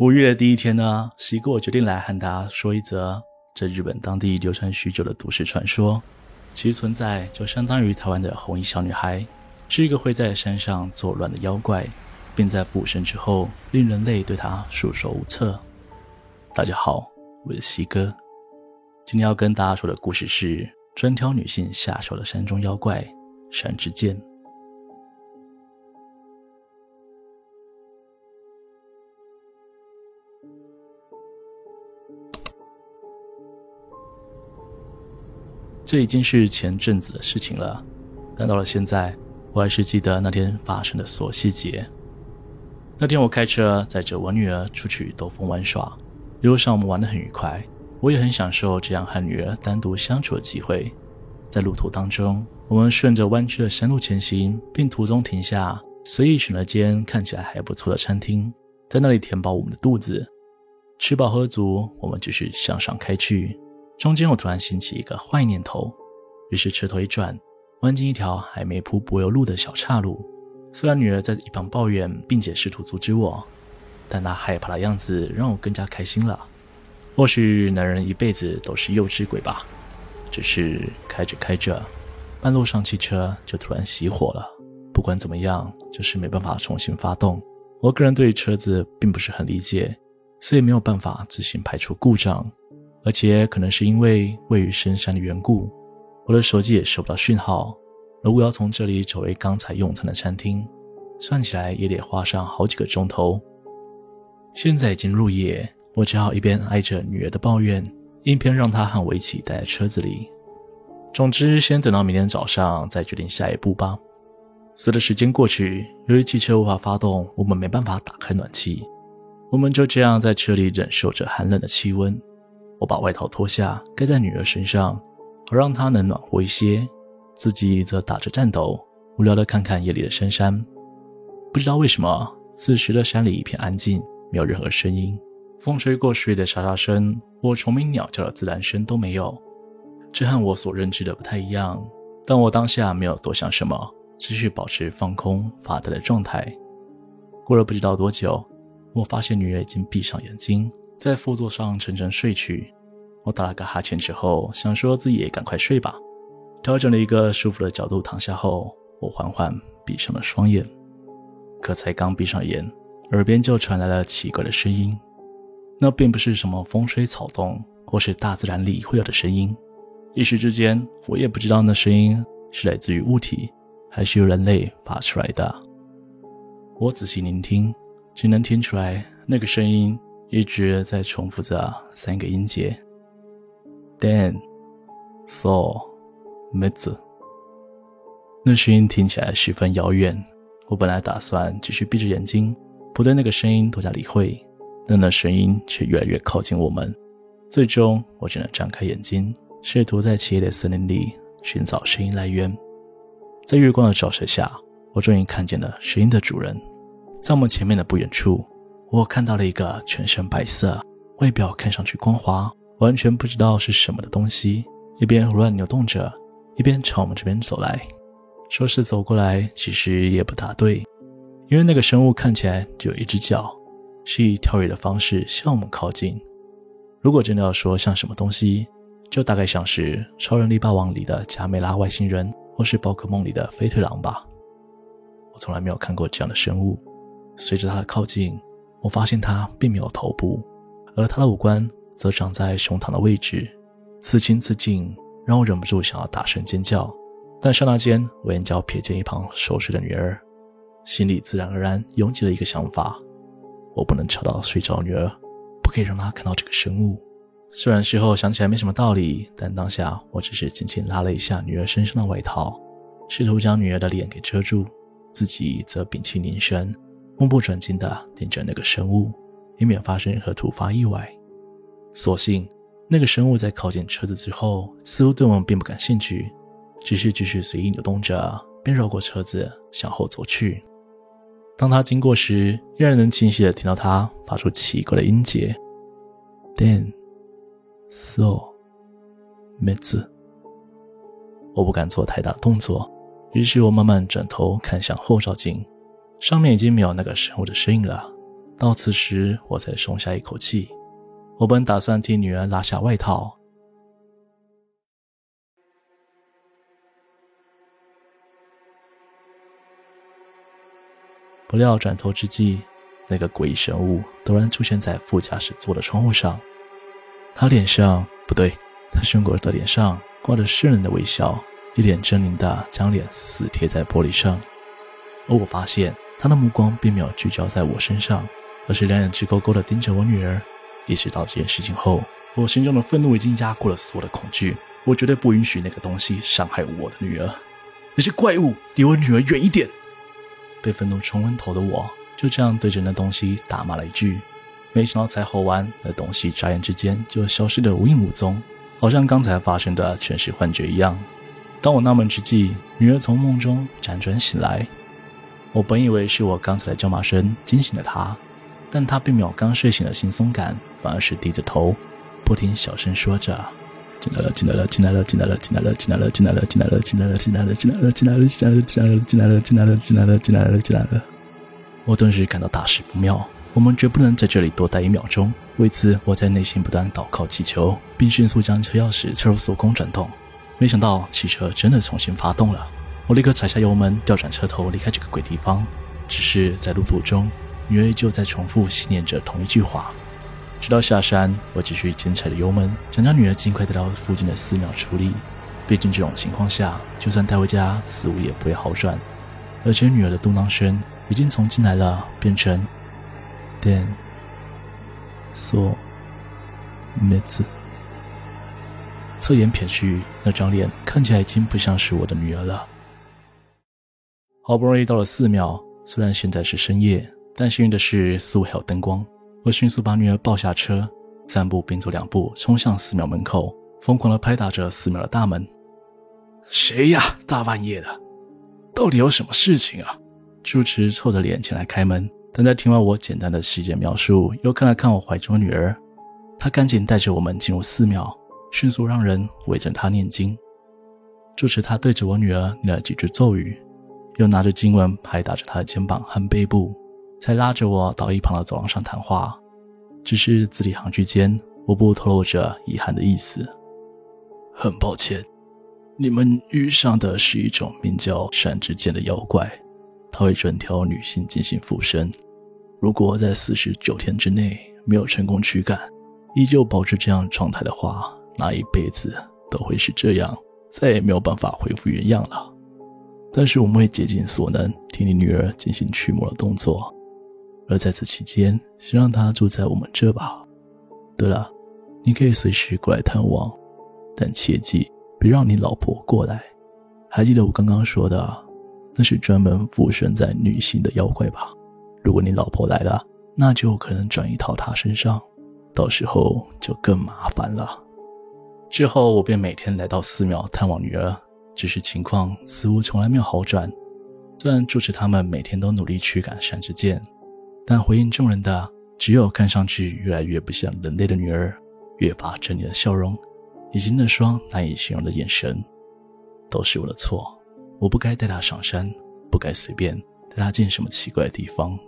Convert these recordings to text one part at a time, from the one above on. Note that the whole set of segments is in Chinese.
五月的第一天呢，西哥我决定来和大家说一则在日本当地流传许久的都市传说。其存在就相当于台湾的红衣小女孩，是一个会在山上作乱的妖怪，并在附身之后令人类对她束手无策。大家好，我是西哥，今天要跟大家说的故事是专挑女性下手的山中妖怪山之间。这已经是前阵子的事情了，但到了现在，我还是记得那天发生的所细节。那天我开车载着我女儿出去兜风玩耍，一路上我们玩得很愉快，我也很享受这样和女儿单独相处的机会。在路途当中，我们顺着弯曲的山路前行，并途中停下，随意选了间看起来还不错的餐厅，在那里填饱我们的肚子。吃饱喝足，我们继续向上开去。中间，我突然兴起一个坏念头，于是车头一转，弯进一条还没铺柏油路的小岔路。虽然女儿在一旁抱怨，并且试图阻止我，但她害怕的样子让我更加开心了。或许男人一辈子都是幼稚鬼吧。只是开着开着，半路上汽车就突然熄火了。不管怎么样，就是没办法重新发动。我个人对车子并不是很理解，所以没有办法自行排除故障。而且可能是因为位于深山的缘故，我的手机也收不到讯号。如果要从这里走回刚才用餐的餐厅，算起来也得花上好几个钟头。现在已经入夜，我只好一边挨着女儿的抱怨，一边让她和我一起待在车子里。总之，先等到明天早上再决定下一步吧。随着时间过去，由于汽车无法发动，我们没办法打开暖气，我们就这样在车里忍受着寒冷的气温。我把外套脱下盖在女儿身上，好让她能暖和一些，自己则打着颤抖，无聊地看看夜里的深山。不知道为什么，此时的山里一片安静，没有任何声音，风吹过树叶的沙沙声或虫鸣鸟叫的自然声都没有。这和我所认知的不太一样，但我当下没有多想什么，继续保持放空发呆的状态。过了不知道多久，我发现女儿已经闭上眼睛。在副座上沉沉睡去，我打了个哈欠之后，想说自己也赶快睡吧。调整了一个舒服的角度躺下后，我缓缓闭上了双眼。可才刚闭上眼，耳边就传来了奇怪的声音。那并不是什么风吹草动，或是大自然里会有的声音。一时之间，我也不知道那声音是来自于物体，还是由人类发出来的。我仔细聆听，只能听出来那个声音。一直在重复着三个音节，den、so、mitsu。那声音听起来十分遥远。我本来打算继续闭着眼睛，不对那个声音多加理会，但那声音却越来越靠近我们。最终，我只能张开眼睛，试图在漆黑的森林里寻找声音来源。在月光的照射下，我终于看见了声音的主人，在我们前面的不远处。我看到了一个全身白色、外表看上去光滑、完全不知道是什么的东西，一边胡乱扭动着，一边朝我们这边走来。说是走过来，其实也不大对，因为那个生物看起来只有一只脚，是以跳跃的方式向我们靠近。如果真的要说像什么东西，就大概像是《超人力霸王》里的加美拉外星人，或是宝可梦里的飞腿狼吧。我从来没有看过这样的生物。随着它的靠近，我发现他并没有头部，而他的五官则长在胸膛的位置，此情此景让我忍不住想要大声尖叫。但刹那间，我眼角瞥见一旁熟睡的女儿，心里自然而然涌起了一个想法：我不能吵到睡着女儿，不可以让她看到这个生物。虽然事后想起来没什么道理，但当下我只是轻轻拉了一下女儿身上的外套，试图将女儿的脸给遮住，自己则屏气凝神。目不转睛地盯着那个生物，以免发生任何突发意外。所幸，那个生物在靠近车子之后，似乎对我们并不感兴趣，只是继续随意扭动着，便绕过车子向后走去。当他经过时，依然能清晰地听到他发出奇怪的音节：den、so、m i t s。我不敢做太大的动作，于是我慢慢转头看向后照镜。上面已经没有那个生物的身影了，到此时我才松下一口气。我本打算替女儿拉下外套，不料转头之际，那个诡异生物突然出现在副驾驶座的窗户上。他脸上不对，他胸口的脸上挂着狰獰的微笑，一脸狰狞的将脸死死贴在玻璃上。而我发现他的目光并没有聚焦在我身上，而是两眼直勾勾的盯着我女儿。意识到这件事情后，我心中的愤怒已经压过了所有的恐惧。我绝对不允许那个东西伤害我的女儿。那些怪物，离我女儿远一点！被愤怒冲昏头的我，就这样对着那东西大骂了一句。没想到才吼完，那东西眨眼之间就消失得无影无踪，好像刚才发生的全是幻觉一样。当我纳闷之际，女儿从梦中辗转醒来。我本以为是我刚才的叫骂声惊醒了他，但他并没有刚睡醒的轻松感，反而是低着头，不停小声说着：“进来了，进来了，进来了，进来了，进来了，进来了，进来了，进来了，进来了，进来了，进来了，进来了，进来了，进来了，进来了，进来了，进来了，进来了，进来了。”我顿时感到大事不妙。我们绝不能在这里多待一秒钟。为此，我在内心不断祷告祈求，并迅速将车钥匙插入锁孔转动。没想到汽车真的重新发动了。我立刻踩下油门，调转车头离开这个鬼地方。只是在路途中，女儿依旧在重复信念着同一句话。直到下山，我继续紧踩着油门，想将女儿尽快带到附近的寺庙处理。毕竟这种情况下，就算带回家，似乎也不会好转。而且女儿的嘟囔声已经从进来了变成。电、索、梅子。侧眼瞥去，那张脸看起来已经不像是我的女儿了。好不容易到了寺庙，虽然现在是深夜，但幸运的是四围还有灯光。我迅速把女儿抱下车，三步并作两步冲向寺庙门口，疯狂地拍打着寺庙的大门。谁呀？大半夜的，到底有什么事情啊？住持臭着脸前来开门。但在听完我简单的细节描述，又看了看我怀中的女儿，他赶紧带着我们进入寺庙，迅速让人围着他念经。住持他对着我女儿念了几句咒语，又拿着经文拍打着她的肩膀和背部，才拉着我到一旁的走廊上谈话。只是字里行句间，无不透露着遗憾的意思。很抱歉，你们遇上的是一种名叫山之剑的妖怪。他会专挑女性进行附身，如果在四十九天之内没有成功驱赶，依旧保持这样状态的话，那一辈子都会是这样，再也没有办法恢复原样了。但是我们会竭尽所能替你女儿进行驱魔的动作，而在此期间，先让她住在我们这吧。对了，你可以随时过来探望，但切记别让你老婆过来。还记得我刚刚说的？那是专门附身在女性的妖怪吧？如果你老婆来了，那就可能转移到她身上，到时候就更麻烦了。之后我便每天来到寺庙探望女儿，只是情况似乎从来没有好转。虽然住持他们每天都努力驱赶山之剑，但回应众人的只有看上去越来越不像人类的女儿，越发狰狞的笑容，以及那双难以形容的眼神。都是我的错。我不该带他上山，不该随便带他进什么奇怪的地方。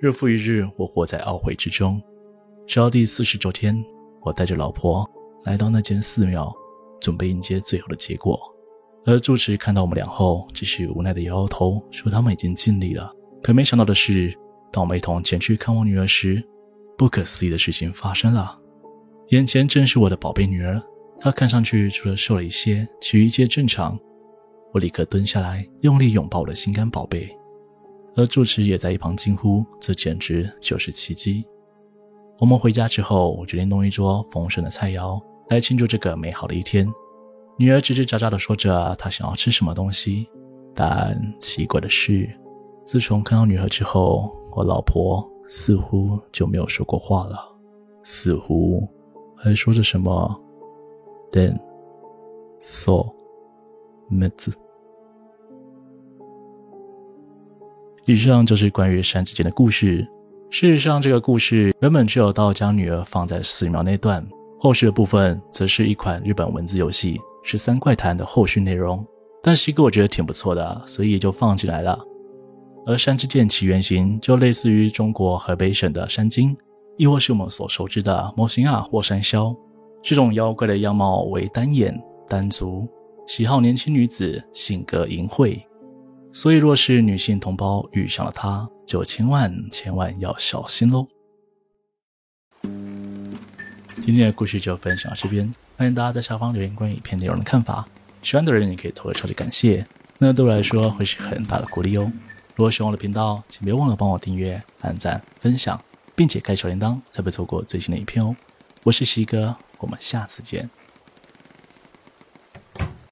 日复一日，我活在懊悔之中。直到第四十九天，我带着老婆来到那间寺庙，准备迎接最后的结果。而住持看到我们俩后，只是无奈的摇摇头，说他们已经尽力了。可没想到的是，当我们一同前去看望女儿时，不可思议的事情发生了。眼前正是我的宝贝女儿，她看上去除了瘦了一些，其余一切正常。我立刻蹲下来，用力拥抱我的心肝宝贝，而住持也在一旁惊呼：“这简直就是奇迹！”我们回家之后，我决定弄一桌丰盛的菜肴来庆祝这个美好的一天。女儿吱吱喳喳地说着她想要吃什么东西，但奇怪的是，自从看到女儿之后，我老婆似乎就没有说过话了，似乎还说着什么“电、索”。妹子，以上就是关于山之间的故事。事实上，这个故事原本只有到将女儿放在寺庙那段，后续的部分则是一款日本文字游戏《十三怪谈》的后续内容。但是一个我觉得挺不错的，所以就放进来了。而山之剑其原型就类似于中国河北省的山精，亦或是我们所熟知的摩星亚或山魈。这种妖怪的样貌为单眼单足，喜好年轻女子，性格淫秽。所以，若是女性同胞遇上了它，就千万千万要小心喽。今天的故事就分享到这边，欢迎大家在下方留言关于影片内容的看法。喜欢的人也可以投个超级感谢，那对我来说会是很大的鼓励哦。如果喜欢我的频道，请别忘了帮我订阅、按赞、分享，并且开小铃铛，才不会错过最新的影片哦。我是西哥，我们下次见。